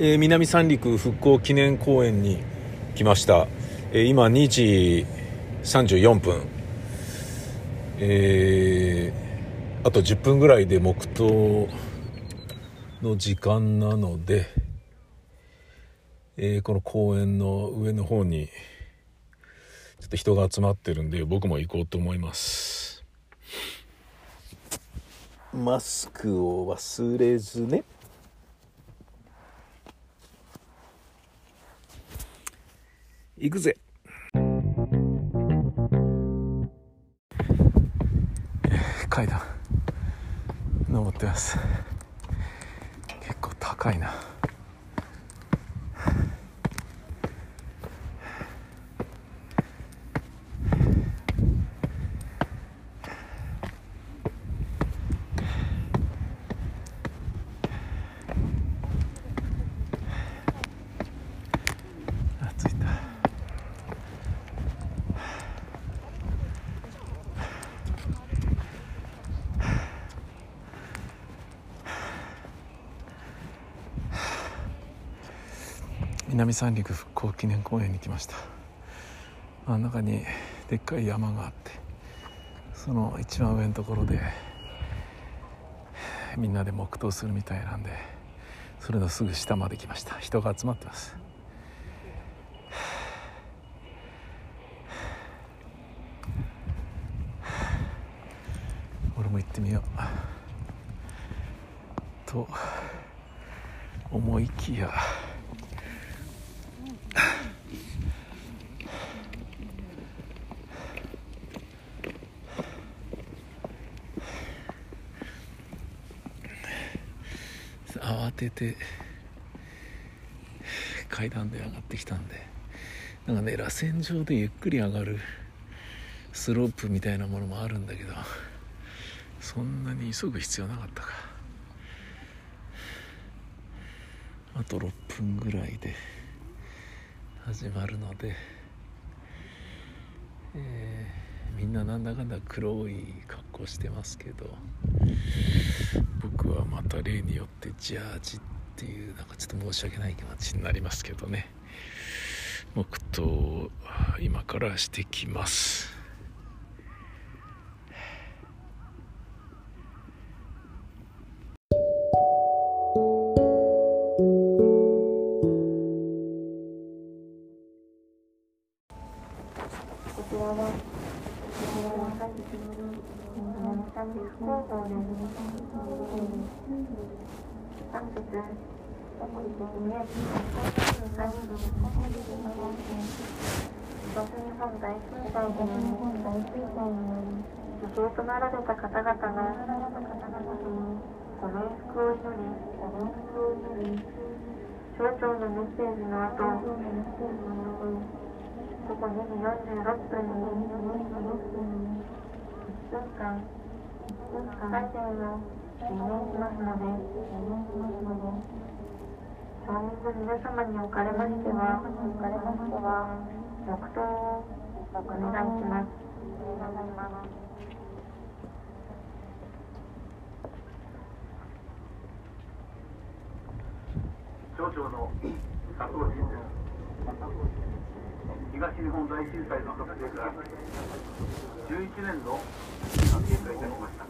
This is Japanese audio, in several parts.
えー南三陸復興記念公園に来ました、えー今2時34分。えーあと10分ぐらいで黙祷の時間なので、えーこの公園の上の方にちょっと人が集まってるんで僕も行こうと思います。マスクを忘れずね。行くぜ。階段登ってます。結構高いな。南三陸復興記念公園に来ました。真ん中にでっかい山があってその一番上のところでみんなで黙祷するみたいなんでそれのすぐ下まで来ました。人が集まってます。俺も行ってみよう。と思いきや慌てて階段で上がってきたんでなんかね螺旋状でゆっくり上がるスロープみたいなものもあるんだけどそんなに急ぐ必要なかったか。あと6分ぐらいで始まるので、えーみんななんだかんだ黒い格好してますけど僕はまた例によってジャージっていうなんかちょっと申し訳ない気持ちになりますけどね。黙祷今からしてきます。省庁のメッセージの後、午後2時46分に1分間大善を記念しますので町民の皆様におかれましてはおかれましては黙祷をお願いします町長の佐藤真です。東日本大震災の発生から11年の経過いたしました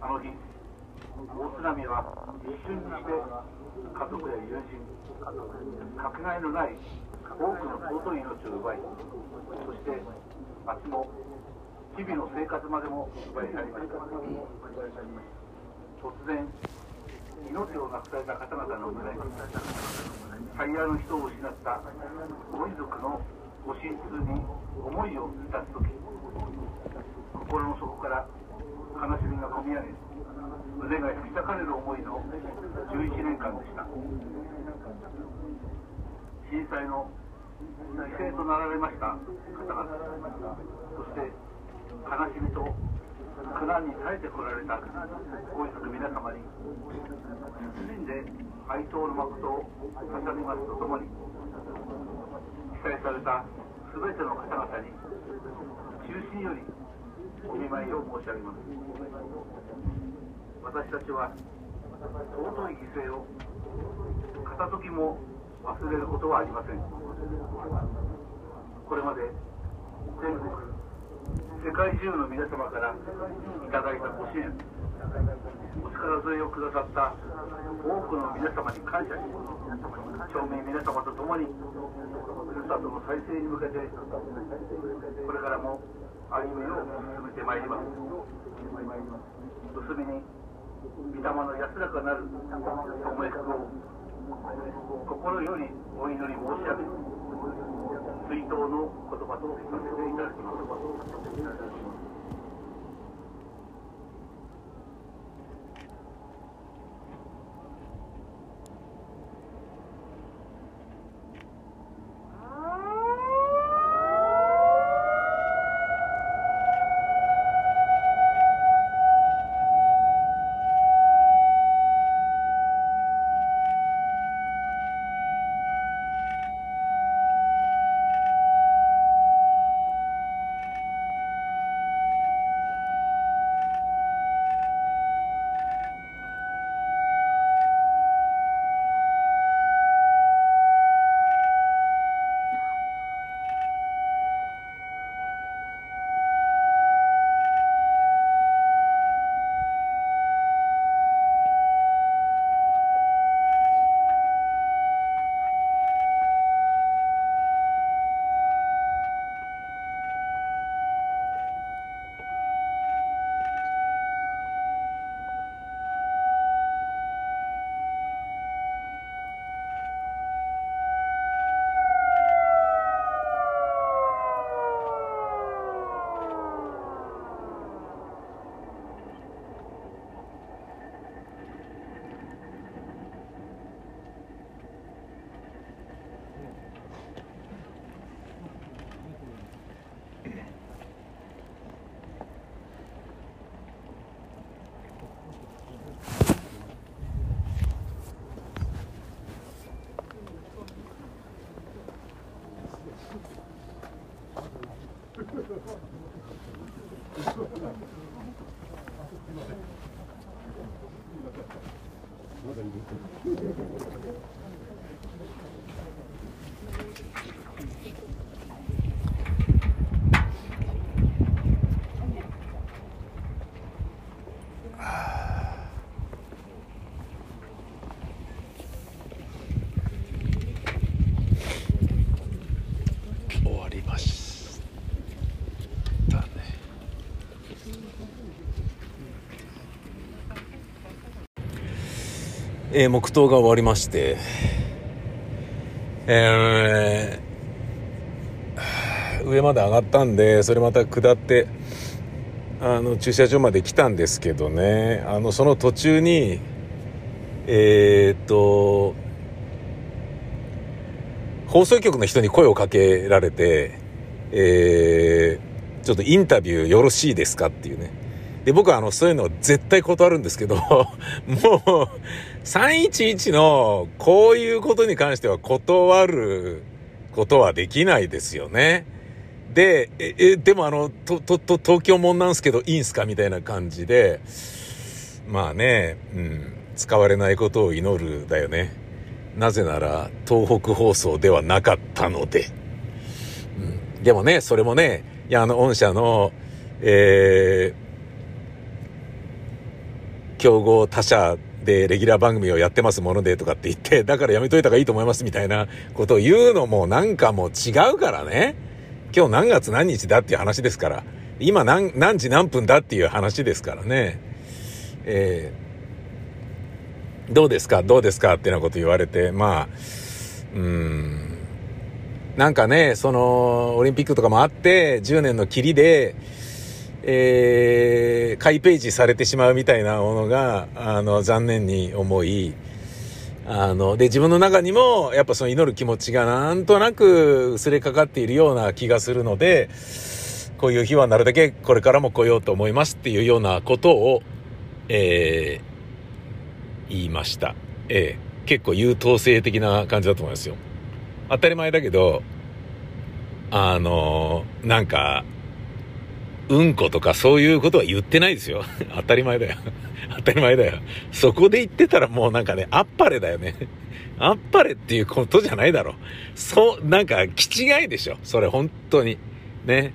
あの日大津波は一瞬にして家族や友人かけがえのない多くの尊い命を奪いそして町の日々の生活までも奪い去りました。突然命をなくされた方々の胸に最愛の人を失ったご遺族のご心痛に思いを致す時心の底から悲しみがこみ上げ胸が引き裂かれる思いの11年間でした。震災の犠牲となられました方々そして悲しみと苦難に耐えてこられたご遺族皆様に謹んで哀悼の誠を捧げますとともに被災された全ての方々に中心よりお見舞いを申し上げます。私たちは尊い犠牲を片時も忘れることはありません。これまで全国世界中の皆様からいただいた。ご支援お力添えをくださった。多くの皆様に感謝し町民皆様と共にふるさとの再生に向けてこれからも歩みを進めてまいります結びに御霊の安らかなるご冥福を心よりお祈り申し上げ追悼の言葉とさせていただきます。まだいるわりましたねえー黙祷が終わりましてえー上まで上がったんでそれまた下ってあの駐車場まで来たんですけどねあのその途中にえーっと放送局の人に声をかけられて、えー、ちょっとインタビューよろしいですかっていうね。で、僕はあの、そういうのを絶対断るんですけど、もう、311のこういうことに関しては断ることはできないですよね。で、え、えでもあの、と、と、と、東京もんなんすけどいいんすかみたいな感じで、まあね、うん、使われないことを祈るだよね。なぜなら東北放送ではなかったので。うん、でもね、それもね、いや、あの、御社の、えー、競合他社でレギュラー番組をやってますものでとかって言って、だからやめといた方がいいと思いますみたいなことを言うのもなんかもう違うからね。今日何月何日だっていう話ですから。今何、何時何分だっていう話ですからね。えーどうですか？どうですかってなこと言われて、まあ、うーん、なんかね、その、オリンピックとかもあって、10年の切りで、えー、開ページされてしまうみたいなものが、あの、残念に思い、あの、で、自分の中にも、やっぱその祈る気持ちがなんとなく薄れかかっているような気がするので、こういう日はなるだけこれからも来ようと思いますっていうようなことを、えー、言いました。ええ結構優等生的な感じだと思いますよ。当たり前だけど、あの、なんか、うんことかそういうことは言ってないですよ。当たり前だよ。当たり前だよ。そこで言ってたらもうなんかね、あっぱれだよね。あっぱれっていうことじゃないだろ。そう、なんか、気違いでしょ。それ本当に。ね。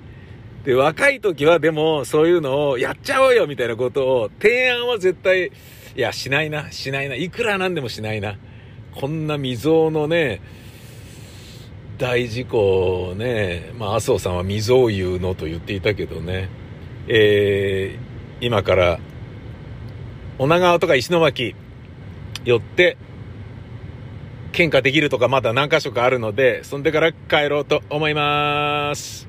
で、若い時はでも、そういうのをやっちゃおうよみたいなことを、提案は絶対、いや、しないな、しないな。いくらなんでもしないな。こんな未曾有のね、大事故ね、まあ、麻生さんは未曾有のと言っていたけどね、えー、今から、女川とか石巻寄って、喧嘩できるとかまだ何箇所かあるので、そんでから帰ろうと思います。